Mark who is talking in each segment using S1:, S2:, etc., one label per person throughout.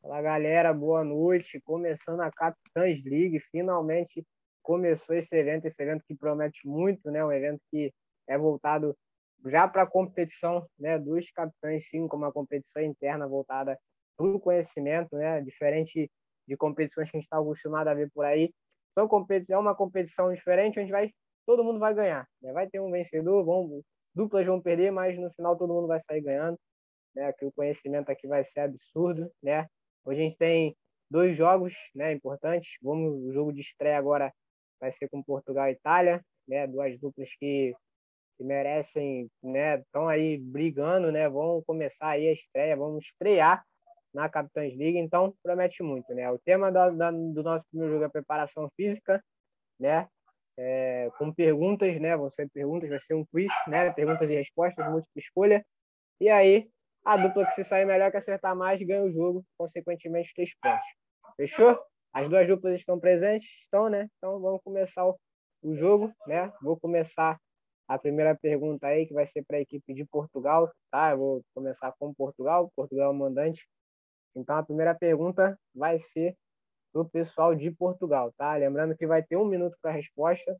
S1: Fala galera, boa noite. Começando a Capitães League, finalmente começou esse evento, esse evento que promete muito, né? Um evento que é voltado já para a competição, né? Dos capitães, sim, como uma competição interna voltada para o conhecimento, né? Diferente de competições que a gente está acostumado a ver por aí. São é uma competição diferente onde vai todo mundo vai ganhar, né? Vai ter um vencedor, vão duplas vão perder, mas no final todo mundo vai sair ganhando, né? Que o conhecimento aqui vai ser absurdo, né? Hoje a gente tem dois jogos, né, importantes. Vamos o jogo de estreia agora vai ser com Portugal e Itália, né? Duas duplas que, que merecem, né? Estão aí brigando, né? Vão começar aí a estreia, vamos estrear na Capitães League, então promete muito, né? O tema da, do nosso primeiro jogo é preparação física, né? É, com perguntas, né? Vão ser perguntas, vai ser um quiz, né? Perguntas e respostas, múltipla escolha. E aí a dupla que se sair melhor que acertar mais ganha o jogo, consequentemente, três pontos. Fechou? As duas duplas estão presentes? Estão, né? Então vamos começar o, o jogo, né? Vou começar a primeira pergunta aí, que vai ser para a equipe de Portugal, tá? Eu vou começar com Portugal, Portugal é o mandante. Então a primeira pergunta vai ser para o pessoal de Portugal, tá? Lembrando que vai ter um minuto para a resposta,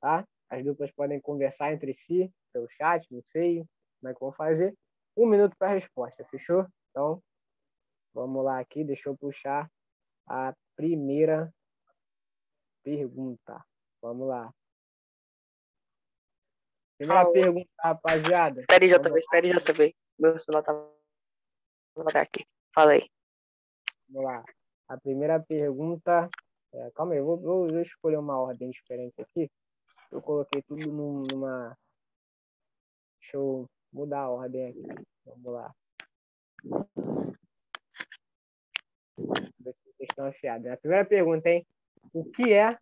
S1: tá? As duplas podem conversar entre si, pelo chat, não sei como é que vão fazer um minuto para a resposta, fechou? Então, vamos lá aqui, deixa eu puxar a primeira pergunta. Vamos lá. Primeira Fala. pergunta, rapaziada.
S2: Espera aí, JB, espera aí, JB. Meu celular tá aqui. Fala aí.
S1: Vamos lá. A primeira pergunta. É, calma aí, eu vou, vou, vou, escolher uma ordem diferente aqui. Eu coloquei tudo numa. Deixa eu mudar a ordem aqui. Vamos lá. Vocês estão afiados. A primeira pergunta, hein? O que é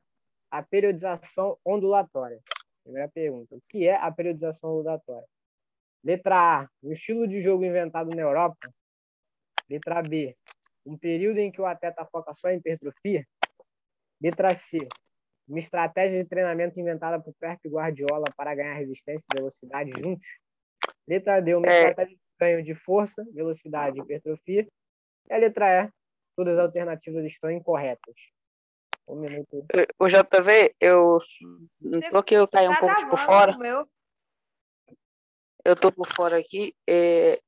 S1: a periodização ondulatória? Primeira pergunta. O que é a periodização ondulatória? Letra A. Um estilo de jogo inventado na Europa. Letra B. Um período em que o atleta foca só em hipertrofia. Letra C. Uma estratégia de treinamento inventada por Pep Guardiola para ganhar resistência e velocidade juntos. Letra D, uma é... estratégia de ganho de força, velocidade e hipertrofia. E a letra E, todas as alternativas estão incorretas. Um minuto.
S2: O JV, eu tô que eu caí um tá pouco por fora. Meu. Eu tô por fora aqui. É,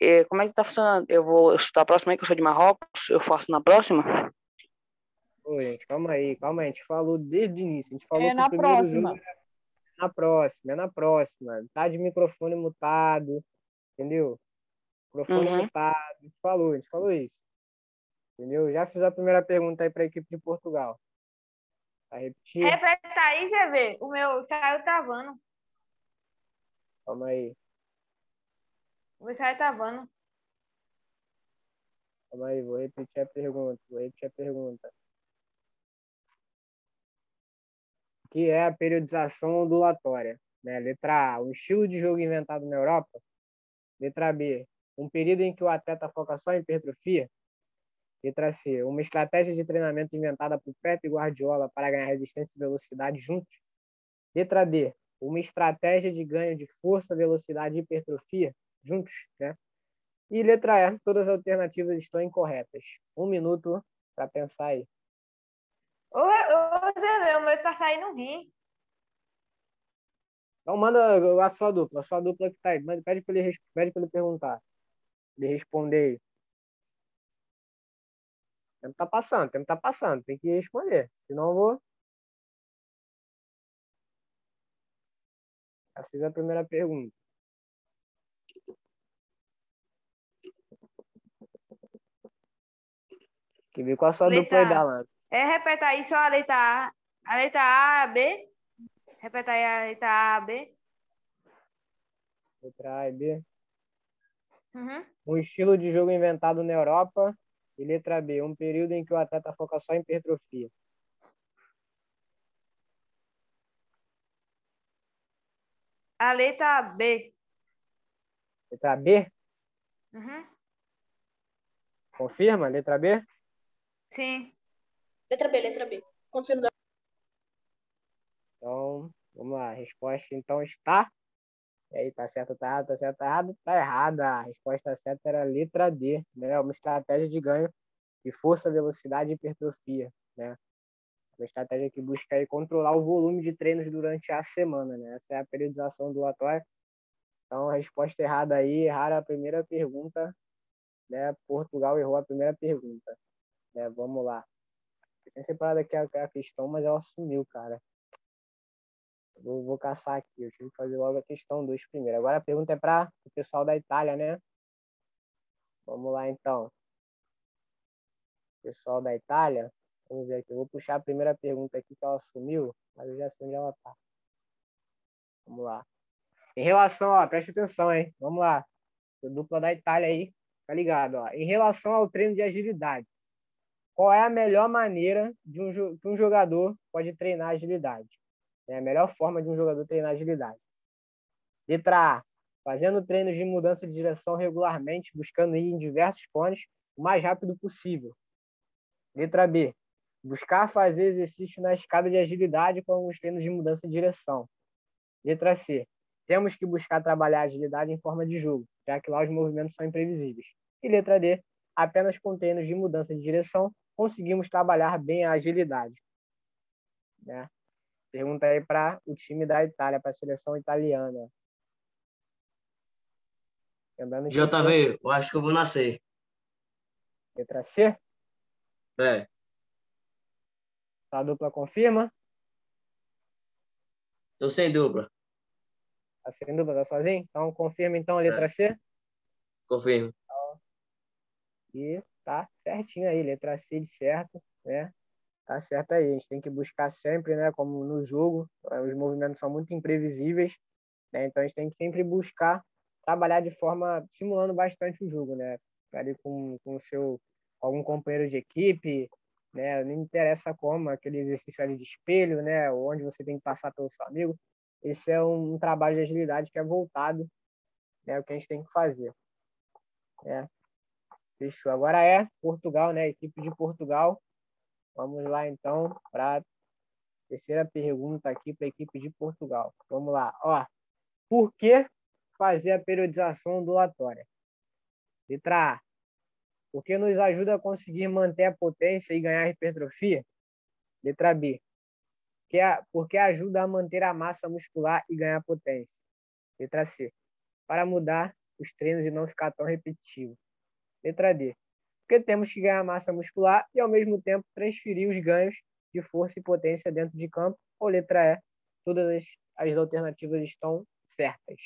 S2: é, como é que tá funcionando? Eu vou estudar a próxima aí, que eu sou de Marrocos. Eu faço na próxima?
S1: Oi, gente, calma aí, calma aí. A gente falou desde o início. A gente falou
S3: é na próxima. Jogo
S1: na próxima, é na próxima. Tá de microfone mutado, entendeu? Microfone uhum. mutado. A gente falou, a gente falou isso. Entendeu? Já fiz a primeira pergunta aí para a equipe de Portugal. Tá repetir?
S3: Repete aí, ver. O meu saiu travando.
S1: Calma aí.
S3: O meu saiu travando.
S1: Calma aí, vou repetir a pergunta. Vou repetir a pergunta. que é a periodização ondulatória. Né? Letra A, um estilo de jogo inventado na Europa. Letra B, um período em que o atleta foca só em hipertrofia. Letra C, uma estratégia de treinamento inventada por Pep Guardiola para ganhar resistência e velocidade juntos. Letra D, uma estratégia de ganho de força, velocidade e hipertrofia juntos, né? E letra E, todas as alternativas estão incorretas. Um minuto para pensar aí.
S3: Ô, ô Zé, o meu tá saindo rim.
S1: Então manda a sua dupla, a sua dupla que tá aí. Pede para ele, pede pra ele perguntar. Ele responder aí. O tempo tá passando, o tempo tá passando, tem que responder. Senão eu vou. Já fiz a primeira pergunta. Que ver com a sua Letra. dupla aí, Dalan.
S3: É, repete aí só a letra A. A letra A, B. Repete aí a letra A, B.
S1: Letra A e B.
S3: Uhum.
S1: Um estilo de jogo inventado na Europa. E letra B, um período em que o atleta foca só em hipertrofia.
S3: A letra B.
S1: Letra B?
S3: Uhum.
S1: Confirma, letra B?
S3: Sim.
S4: Letra B, letra B. Confirmo.
S1: Então, Vamos lá, a resposta então está. E aí, tá certo, tá errado, tá certo, tá errado, tá errada. A resposta certa era a letra D, né? Uma estratégia de ganho de força, velocidade e hipertrofia, né? Uma estratégia que busca aí controlar o volume de treinos durante a semana, né? Essa é a periodização do atleta. Então, a resposta errada aí, errar a primeira pergunta, né? Portugal errou a primeira pergunta, né? Vamos lá. Eu tinha separado aqui a, a questão, mas ela sumiu, cara. Vou, vou caçar aqui. Eu tive que fazer logo a questão 2 primeiro. Agora a pergunta é para o pessoal da Itália, né? Vamos lá, então. Pessoal da Itália, vamos ver aqui. Eu vou puxar a primeira pergunta aqui que ela sumiu, mas eu já sei onde ela tá. Vamos lá. Em relação, ó, preste atenção, hein? Vamos lá. Dupla da Itália aí, tá ligado, ó. Em relação ao treino de agilidade, qual é a melhor maneira de um, que um jogador pode treinar agilidade? É a melhor forma de um jogador treinar agilidade. Letra A. Fazendo treinos de mudança de direção regularmente, buscando ir em diversos cones o mais rápido possível. Letra B. Buscar fazer exercício na escada de agilidade com os treinos de mudança de direção. Letra C. Temos que buscar trabalhar a agilidade em forma de jogo, já que lá os movimentos são imprevisíveis. E letra D. Apenas com treinos de mudança de direção conseguimos trabalhar bem a agilidade. Né? Pergunta aí para o time da Itália, para a seleção italiana.
S4: Lembrando JV, eu acho que eu vou nascer.
S1: Letra C?
S4: É.
S1: A dupla confirma?
S4: Tô sem dupla.
S1: Tá sem dupla, tá sozinho? Então confirma então a letra é. C?
S4: Confirmo.
S1: E tá certinho aí, letra C de certo, né? Tá certo aí. A gente tem que buscar sempre, né? Como no jogo, eh, os movimentos são muito imprevisíveis, né? Então a gente tem que sempre buscar trabalhar de forma simulando bastante o jogo, né? Ali com, com o seu algum companheiro de equipe, né? Não interessa como, aquele exercício ali de espelho, né? Onde você tem que passar pelo seu amigo. Esse é um, um trabalho de agilidade que é voltado, né? O que a gente tem que fazer. É. Fechou. Agora é Portugal, né? Equipe de Portugal Vamos lá, então, para a terceira pergunta aqui para a equipe de Portugal. Vamos lá. Ó, por que fazer a periodização ondulatória? Letra A. Porque nos ajuda a conseguir manter a potência e ganhar hipertrofia? Letra B. Porque ajuda a manter a massa muscular e ganhar potência? Letra C. Para mudar os treinos e não ficar tão repetitivo. Letra D porque temos que ganhar massa muscular e, ao mesmo tempo, transferir os ganhos de força e potência dentro de campo. Ou letra E, todas as, as alternativas estão certas.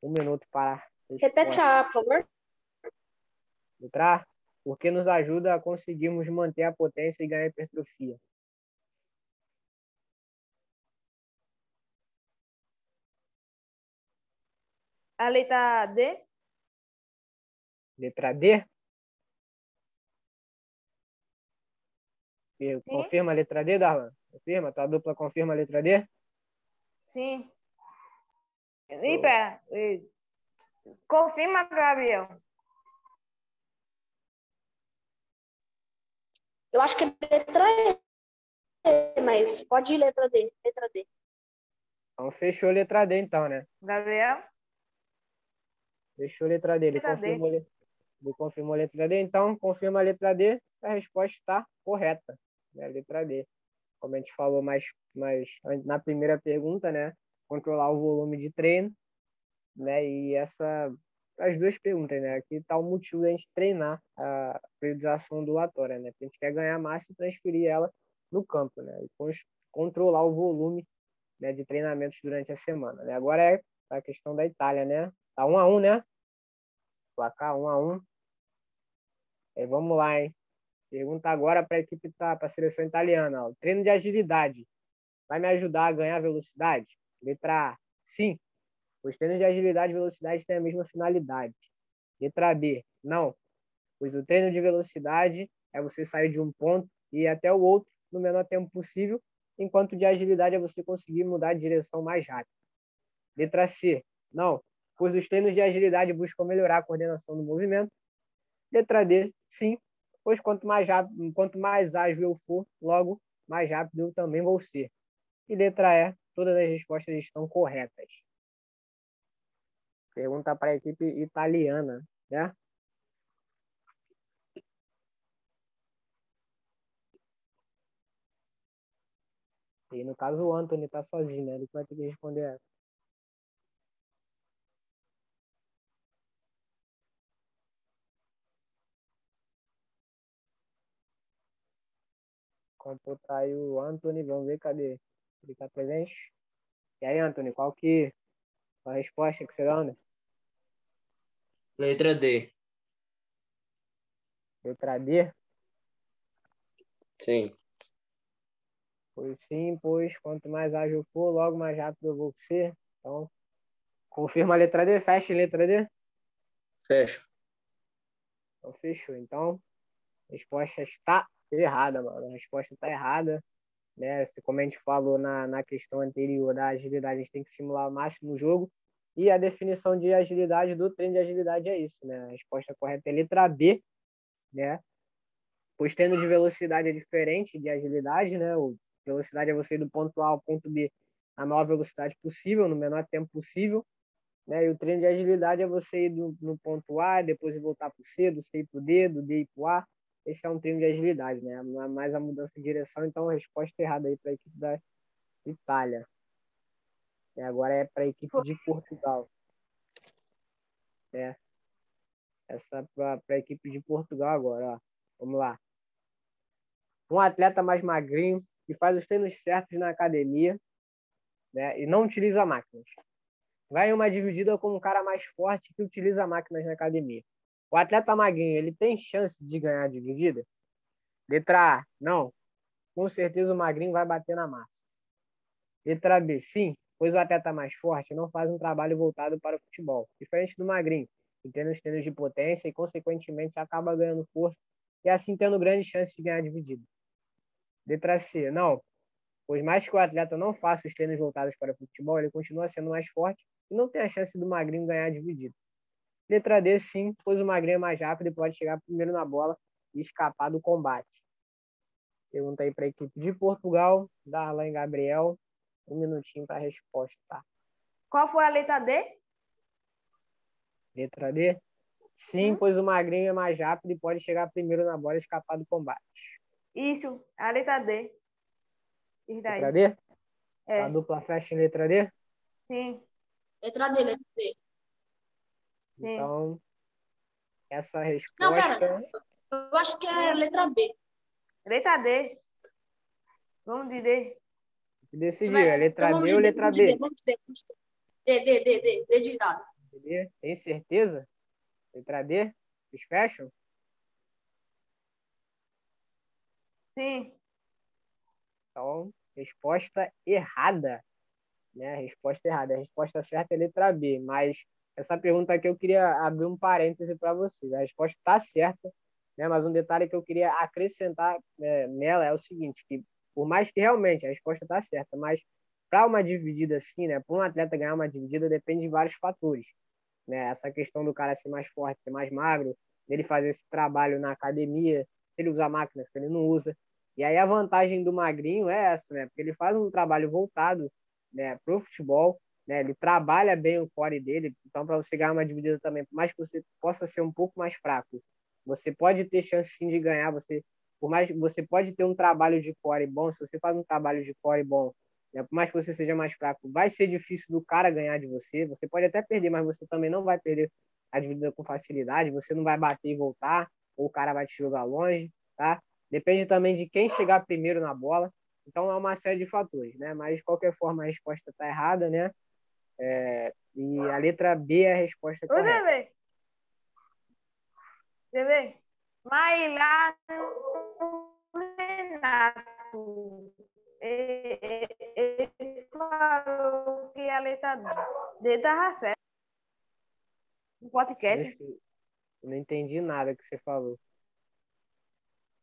S1: Um minuto para.
S3: Repete a, por favor.
S1: Letra A, porque nos ajuda a conseguirmos manter a potência e ganhar hipertrofia.
S3: A letra D?
S1: Letra D? Confirma a letra D, Darlan? Confirma? Tua dupla confirma a letra D?
S3: Sim. E pera. Confirma, Gabriel.
S5: Eu acho que é letra E, mas pode ir letra D. Letra D.
S1: Então fechou letra D, então, né?
S3: Gabriel?
S1: Fechou letra D. Ele letra confirmou, D. Ele confirmou a letra D, então confirma a letra D, a resposta está correta, né? Letra D. Como a gente falou mais, mais na primeira pergunta, né? Controlar o volume de treino, né? E essa as duas perguntas, né? Aqui está o motivo da gente treinar a periodização ondulatória, né? a gente quer ganhar massa e transferir ela no campo, né? E controlar o volume né, de treinamentos durante a semana, né? Agora é a questão da Itália, né? Tá um a um, né? Placar um a um. É, vamos lá, hein? Pergunta agora para a equipe, tá, para a seleção italiana. Ó. Treino de agilidade vai me ajudar a ganhar velocidade? Letra A, sim. Os treinos de agilidade e velocidade têm a mesma finalidade. Letra B, não. Pois o treino de velocidade é você sair de um ponto e ir até o outro no menor tempo possível, enquanto de agilidade é você conseguir mudar de direção mais rápido. Letra C, não. Pois os treinos de agilidade buscam melhorar a coordenação do movimento Letra D, sim, pois quanto mais rápido, quanto mais ágil eu for, logo mais rápido eu também vou ser. E letra E, todas as respostas estão corretas. Pergunta para a equipe italiana, né? E no caso o Anthony tá sozinho, né? Ele vai ter que responder essa. Computar aí o Anthony, vamos ver cadê? Ele tá presente? E aí, Anthony, qual que a resposta que você dá, né?
S4: Letra D.
S1: Letra D?
S4: Sim.
S1: Pois sim, pois quanto mais ágil for, logo mais rápido eu vou ser. Então, confirma a letra D, fecha a letra D?
S4: Fecha.
S1: Então, fechou. Então, a resposta está errada, mano. A resposta está errada. Né? Como a gente falou na, na questão anterior da agilidade, a gente tem que simular o máximo o jogo. E a definição de agilidade do treino de agilidade é isso, né? A resposta correta é letra B, né? Pois treino de velocidade é diferente de agilidade, né? O velocidade é você ir do ponto A ao ponto B na maior velocidade possível, no menor tempo possível. Né? E o treino de agilidade é você ir do, no ponto A, depois voltar para o C, do C para o D, do D para o A. Esse é um treino de agilidade, né? Não é mais a mudança de direção, então a resposta errada aí para a equipe da Itália. E agora é para a equipe de Portugal. É. Essa para a equipe de Portugal agora, ó. Vamos lá. Um atleta mais magrinho que faz os treinos certos na academia né, e não utiliza máquinas. Vai em uma dividida com um cara mais forte que utiliza máquinas na academia. O atleta magrinho, ele tem chance de ganhar a dividida? Letra A, não. Com certeza o magrinho vai bater na massa. Letra B, sim, pois o atleta mais forte não faz um trabalho voltado para o futebol, diferente do magrinho, que tem os treinos de potência e, consequentemente, acaba ganhando força e assim tendo grande chance de ganhar a dividida. Letra C, não. Pois mais que o atleta não faça os treinos voltados para o futebol, ele continua sendo mais forte e não tem a chance do magrinho ganhar dividido. Letra D, sim, pois o magrinho é mais rápido e pode chegar primeiro na bola e escapar do combate. Pergunta aí para a equipe de Portugal, Darlan Gabriel. Um minutinho para a resposta. Tá?
S3: Qual foi a letra D?
S1: Letra D? Sim, hum? pois o magrinho é mais rápido e pode chegar primeiro na bola e escapar do combate.
S3: Isso, a letra D.
S1: Letra D? É. A dupla fecha em letra D?
S3: Sim.
S5: Letra D, letra D.
S1: Então, Sim. essa resposta... Não,
S5: pera. Eu acho que é letra B.
S3: Letra D. Vamos de D.
S1: Decidiu, é letra então, D ou letra B?
S5: Vamos de D, D, D, D, D, D de dado.
S1: D, tem certeza? Letra D? Vocês fecham?
S3: Sim.
S1: Então, resposta errada. Né? Resposta errada. A resposta certa é letra B, mas essa pergunta aqui eu queria abrir um parêntese para vocês. A resposta está certa, né? mas um detalhe que eu queria acrescentar é, nela é o seguinte, que por mais que realmente a resposta está certa, mas para uma dividida assim, né, para um atleta ganhar uma dividida depende de vários fatores. Né? Essa questão do cara ser mais forte, ser mais magro, dele fazer esse trabalho na academia, se ele usa máquina, se ele não usa. E aí a vantagem do Magrinho é essa, né? Porque ele faz um trabalho voltado né, para o futebol, né? Ele trabalha bem o core dele, então para você ganhar uma dividida também, por mais que você possa ser um pouco mais fraco, você pode ter chance sim de ganhar, você por mais você pode ter um trabalho de core bom, se você faz um trabalho de core bom, né, por mais que você seja mais fraco, vai ser difícil do cara ganhar de você, você pode até perder, mas você também não vai perder a dividida com facilidade, você não vai bater e voltar, ou o cara vai te jogar longe, tá? Depende também de quem chegar primeiro na bola. Então é uma série de fatores, né? Mas de qualquer forma a resposta está errada, né? É, e a letra B é a resposta correta. Ô, Bebê.
S3: Bebê. Mas lá no Renato, ele falou que a letra D estava certa. No podcast.
S1: Eu não entendi nada que você falou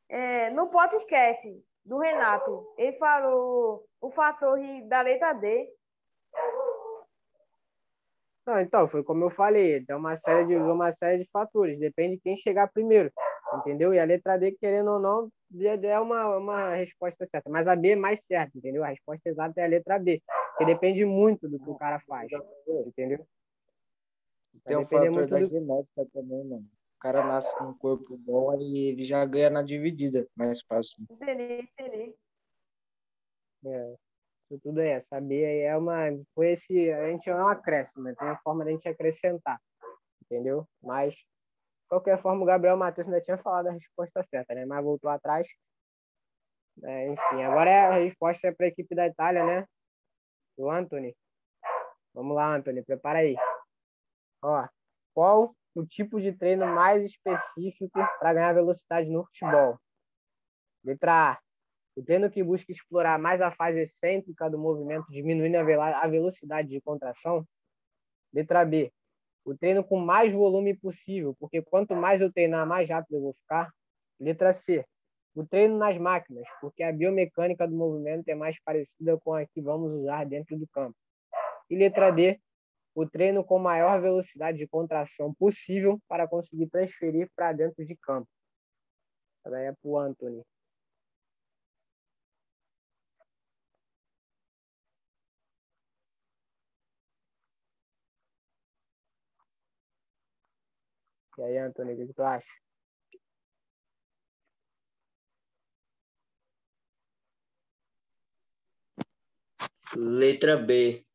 S3: é, no podcast do Renato, ele falou o fator da letra D.
S1: Não, então, foi como eu falei, é uma série de uma série de fatores, depende de quem chegar primeiro, entendeu? E a letra D, querendo ou não, é uma, uma resposta certa, mas a B é mais certa, entendeu? A resposta exata é a letra B, que depende muito do que o cara faz, entendeu?
S6: Tem o fator da do... genética também, mano. O cara nasce com um corpo bom e ele já ganha na dividida, mais fácil.
S3: Entendi, entendi.
S1: É, isso tudo é, saber é uma, foi esse, a gente é um acréscimo, né? tem a forma de a gente acrescentar, entendeu? Mas qualquer forma, o Gabriel Matheus ainda tinha falado a resposta certa, né? Mas voltou atrás. É, enfim, agora é a resposta é para a equipe da Itália, né? Do Anthony. Vamos lá, Anthony, prepara aí. Ó, qual o tipo de treino mais específico para ganhar velocidade no futebol? Letra A. O treino que busca explorar mais a fase excêntrica do movimento, diminuindo a velocidade de contração. Letra B o treino com mais volume possível, porque quanto mais eu treinar, mais rápido eu vou ficar. Letra C. O treino nas máquinas, porque a biomecânica do movimento é mais parecida com a que vamos usar dentro do campo. E letra D. O treino com maior velocidade de contração possível para conseguir transferir para dentro de campo. Essa daí é para o Anthony. E aí, Antônio, o que tu acha?
S4: Letra B.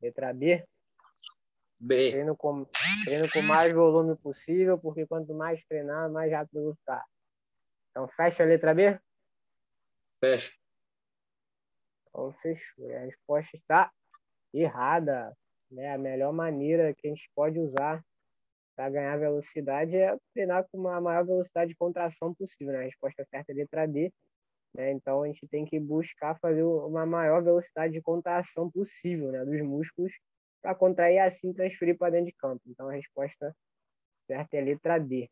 S1: Letra B?
S4: B.
S1: Treino com, treino com mais volume possível, porque quanto mais treinar, mais rápido eu vou ficar. Então, fecha a letra B?
S4: Fecha.
S1: Então, fechou. A resposta está errada. Né? A melhor maneira que a gente pode usar para ganhar velocidade é treinar com uma maior velocidade de contração possível. Né? A resposta certa é letra D. Né? Então, a gente tem que buscar fazer uma maior velocidade de contração possível né? dos músculos para contrair e assim transferir para dentro de campo. Então, a resposta certa é letra D.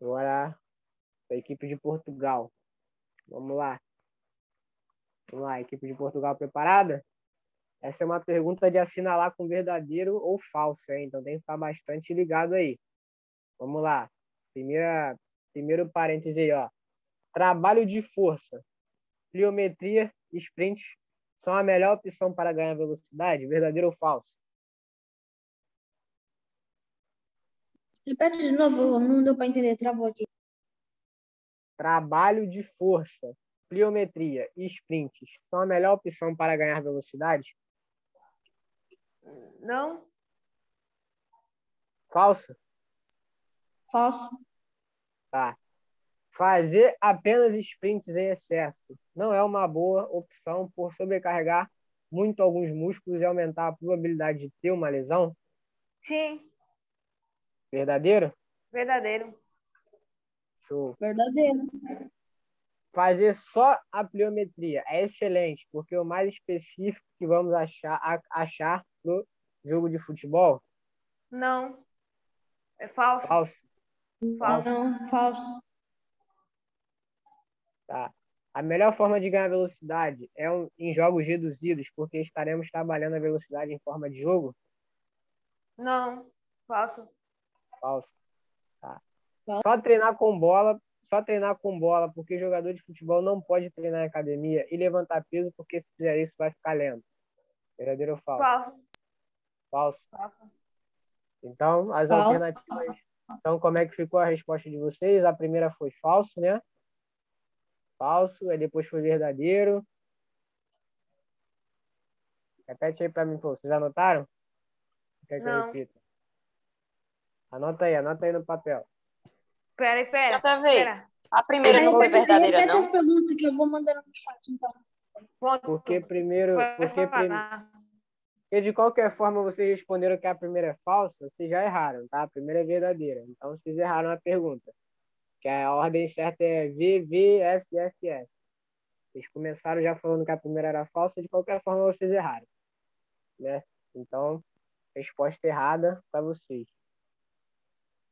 S1: Agora, a equipe de Portugal. Vamos lá. Vamos lá, equipe de Portugal preparada? Essa é uma pergunta de assinalar com verdadeiro ou falso, hein? então tem que ficar bastante ligado aí. Vamos lá. Primeira, primeiro parêntese aí, ó. Trabalho de força, pliometria e sprint são a melhor opção para ganhar velocidade? Verdadeiro ou falso?
S5: Repete de novo, não deu para entender, travou aqui.
S1: Trabalho de força, pliometria e sprints são a melhor opção para ganhar velocidade?
S3: Não.
S1: Falso?
S5: Falso.
S1: Tá. Fazer apenas sprints em excesso não é uma boa opção por sobrecarregar muito alguns músculos e aumentar a probabilidade de ter uma lesão?
S3: Sim.
S1: Verdadeiro?
S3: Verdadeiro.
S1: Show.
S5: Verdadeiro.
S1: Fazer só a pliometria é excelente, porque o mais específico que vamos achar, achar no jogo de futebol?
S3: Não. É falso.
S1: Falso.
S5: Falso. Não, falso.
S1: Tá. A melhor forma de ganhar velocidade é um, em jogos reduzidos, porque estaremos trabalhando a velocidade em forma de jogo?
S3: Não. Falso.
S1: Falso. Tá. Falso. Só treinar com bola, só treinar com bola, porque jogador de futebol não pode treinar em academia e levantar peso, porque se fizer isso vai ficar lento. Verdadeiro ou falso?
S3: Falso.
S1: Falso. Então, as falso. alternativas. Então, como é que ficou a resposta de vocês? A primeira foi falso, né? Falso, aí depois foi verdadeiro. Repete aí para mim, vocês anotaram?
S3: Quer que Não. eu repita?
S1: Anota aí, anota aí no papel.
S3: Pera, pera.
S2: Outra vez. Pera. A primeira não foi verdadeira, repete não?
S5: as perguntas que eu vou mandar no chat, então.
S1: Porque primeiro... Porque primeiro porque de qualquer forma vocês responderam que a primeira é falsa, vocês já erraram, tá? A primeira é verdadeira. Então vocês erraram a pergunta. Que a ordem certa é V, V, F, F, F. Vocês começaram já falando que a primeira era falsa, de qualquer forma vocês erraram. Né? Então, resposta errada para vocês.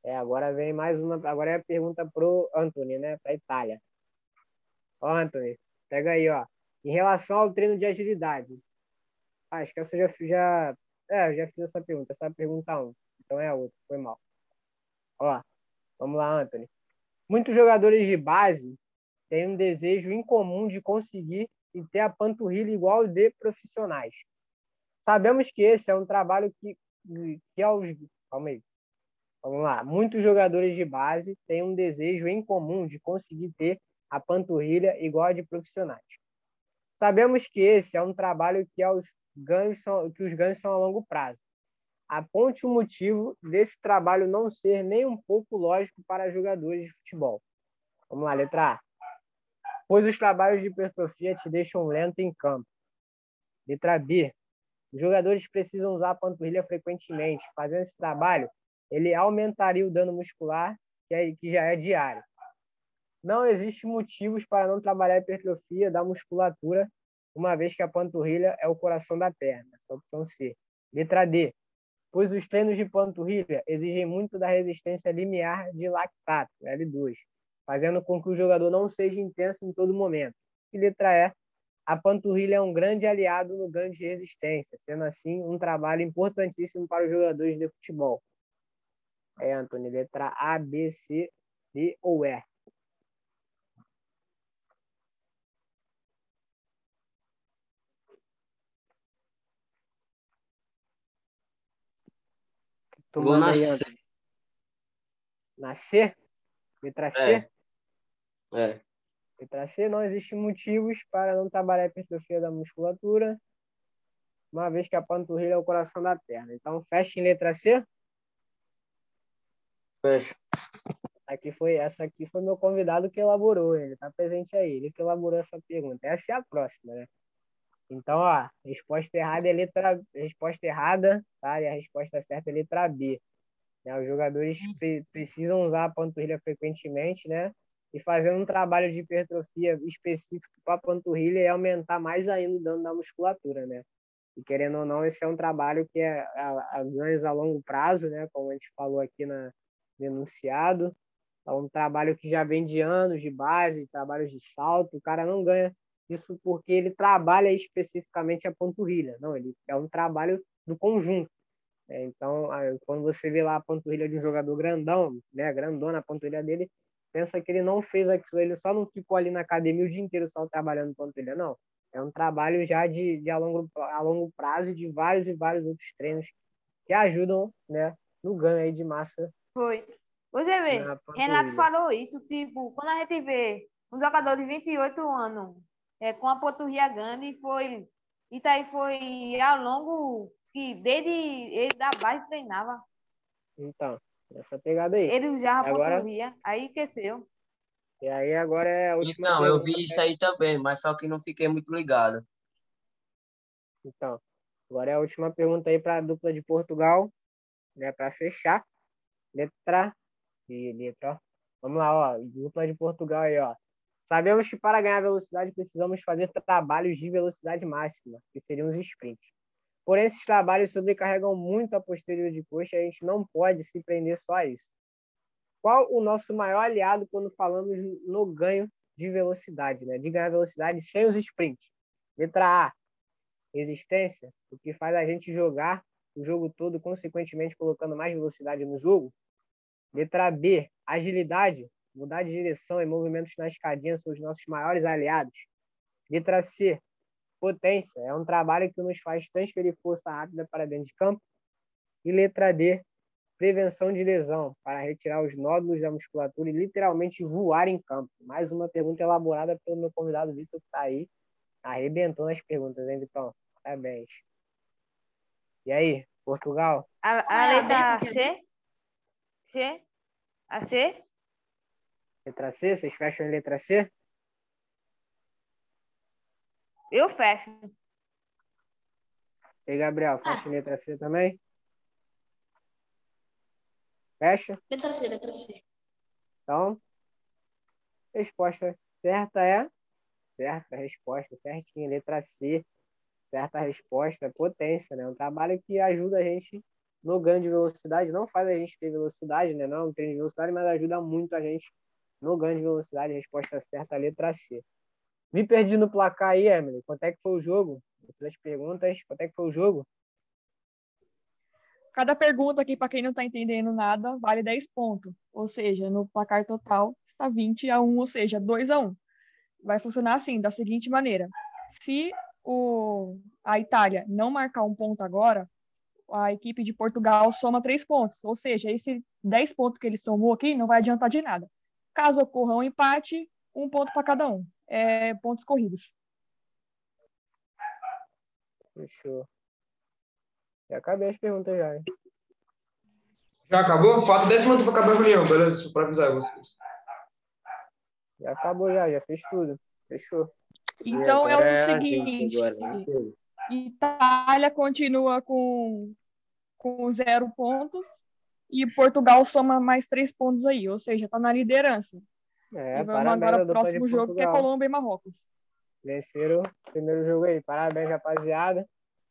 S1: É, agora vem mais uma. Agora é a pergunta pro Anthony, né? Para Itália. Ó, Anthony, pega aí, ó. Em relação ao treino de agilidade, acho que essa já, já, é, já fiz essa pergunta. Essa é a pergunta 1. Então é a outra, foi mal. Ó, vamos lá, Anthony. Muitos jogadores de base têm um desejo incomum de conseguir e ter a panturrilha igual de profissionais. Sabemos que esse é um trabalho que, que aos. Calma aí. Vamos lá. Muitos jogadores de base têm um desejo em comum de conseguir ter a panturrilha igual a de profissionais. Sabemos que esse é um trabalho que, aos ganhos são, que os ganhos são a longo prazo. Aponte o motivo desse trabalho não ser nem um pouco lógico para jogadores de futebol. Vamos lá, letra A. Pois os trabalhos de hipertrofia te deixam lento em campo. Letra B. Os jogadores precisam usar a panturrilha frequentemente. Fazendo esse trabalho, ele aumentaria o dano muscular, que, é, que já é diário. Não existe motivos para não trabalhar a hipertrofia da musculatura, uma vez que a panturrilha é o coração da perna. Essa é a opção C. Letra D. Pois os treinos de panturrilha exigem muito da resistência limiar de lactato, L2, fazendo com que o jogador não seja intenso em todo momento. E letra E. A panturrilha é um grande aliado no ganho de resistência, sendo assim um trabalho importantíssimo para os jogadores de futebol. É, Antônio, letra A, B, C, D ou E.
S4: Tu Vou nascer.
S1: Aí, nascer? Letra C?
S4: É. é.
S1: Letra C, não existem motivos para não trabalhar a hipertrofia da musculatura, uma vez que a panturrilha é o coração da perna. Então, fecha em letra C.
S4: Fecha.
S1: Essa aqui foi, essa aqui foi meu convidado que elaborou, ele está presente aí, ele que elaborou essa pergunta. Essa é a próxima, né? Então, ó, resposta errada é letra resposta errada, tá? E a resposta certa é letra B. Né? Os jogadores pre precisam usar a panturrilha frequentemente, né? E fazendo um trabalho de hipertrofia específico para a panturrilha e aumentar mais ainda o dano da musculatura, né? E querendo ou não, esse é um trabalho que é a, a ganhos a longo prazo, né? Como a gente falou aqui na denunciado. É um trabalho que já vem de anos de base, trabalhos de salto. O cara não ganha isso porque ele trabalha especificamente a panturrilha. Não, ele é um trabalho do conjunto. É, então, quando você vê lá a panturrilha de um jogador grandão, né, grandona a panturrilha dele, pensa que ele não fez aquilo, ele só não ficou ali na academia o dia inteiro só trabalhando panturrilha, não. É um trabalho já de, de a, longo, a longo prazo de vários e vários outros treinos que ajudam, né, no ganho aí de massa.
S3: Foi. Você vê, Renato falou isso, tipo, quando a gente vê um jogador de 28 anos é, com a Panturria grande foi. Isso aí foi ao longo que desde ele da base treinava.
S1: Então, essa pegada aí.
S3: Ele usava a agora... Aí esqueceu.
S1: E aí agora é a
S4: última Então, eu vi isso aí também, mas só que não fiquei muito ligado.
S1: Então, agora é a última pergunta aí para a dupla de Portugal, né, para fechar. Letra e letra, ó. Vamos lá, ó, dupla de Portugal aí, ó. Sabemos que para ganhar velocidade precisamos fazer trabalhos de velocidade máxima, que seriam os sprints. Porém, esses trabalhos sobrecarregam muito a posterior de coxa e a gente não pode se prender só a isso. Qual o nosso maior aliado quando falamos no ganho de velocidade, né? de ganhar velocidade sem os sprints? Letra A, resistência, o que faz a gente jogar o jogo todo, consequentemente colocando mais velocidade no jogo. Letra B, agilidade, Mudar de direção e movimentos na escadinha são os nossos maiores aliados. Letra C. Potência. É um trabalho que nos faz transferir força rápida para dentro de campo. E letra D. Prevenção de lesão, para retirar os nódulos da musculatura e literalmente voar em campo. Mais uma pergunta elaborada pelo meu convidado Vitor, que está aí. Arrebentou nas perguntas, hein, Vitão? Parabéns. E aí, Portugal?
S3: A, a letra C? C? A C?
S1: Letra C, vocês fecham em letra C?
S3: Eu fecho.
S1: E Gabriel, fecha ah. em letra C também? Fecha?
S5: Letra C, letra C.
S1: Então, resposta certa é certa resposta, certinha, letra C. Certa resposta, potência, né? Um trabalho que ajuda a gente no ganho de velocidade, não faz a gente ter velocidade, né? Não tem velocidade, mas ajuda muito a gente no ganho de velocidade, resposta certa, letra C. Me perdi no placar aí, Emily. Quanto é que foi o jogo? As perguntas, quanto é que foi o jogo?
S7: Cada pergunta aqui, para quem não está entendendo nada, vale 10 pontos. Ou seja, no placar total, está 20 a 1, ou seja, 2 a 1. Vai funcionar assim, da seguinte maneira. Se o, a Itália não marcar um ponto agora, a equipe de Portugal soma três pontos. Ou seja, esse 10 pontos que ele somou aqui não vai adiantar de nada. Caso ocorra um empate, um ponto para cada um. É, pontos corridos.
S1: Fechou. Já acabei as perguntas já, hein?
S8: Já acabou? Falta 10 minutos para acabar a reunião, beleza? Só para avisar vocês.
S1: Já acabou já, já fez tudo. Fechou.
S7: Então é o seguinte. Itália continua com, com zero pontos e Portugal soma mais três pontos aí, ou seja, está na liderança. É, e vamos agora pro próximo jogo, que é Colômbia e Marrocos.
S1: Venceram o primeiro jogo aí. Parabéns, rapaziada.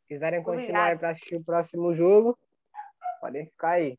S1: Quiserem continuar para assistir o próximo jogo, podem ficar aí.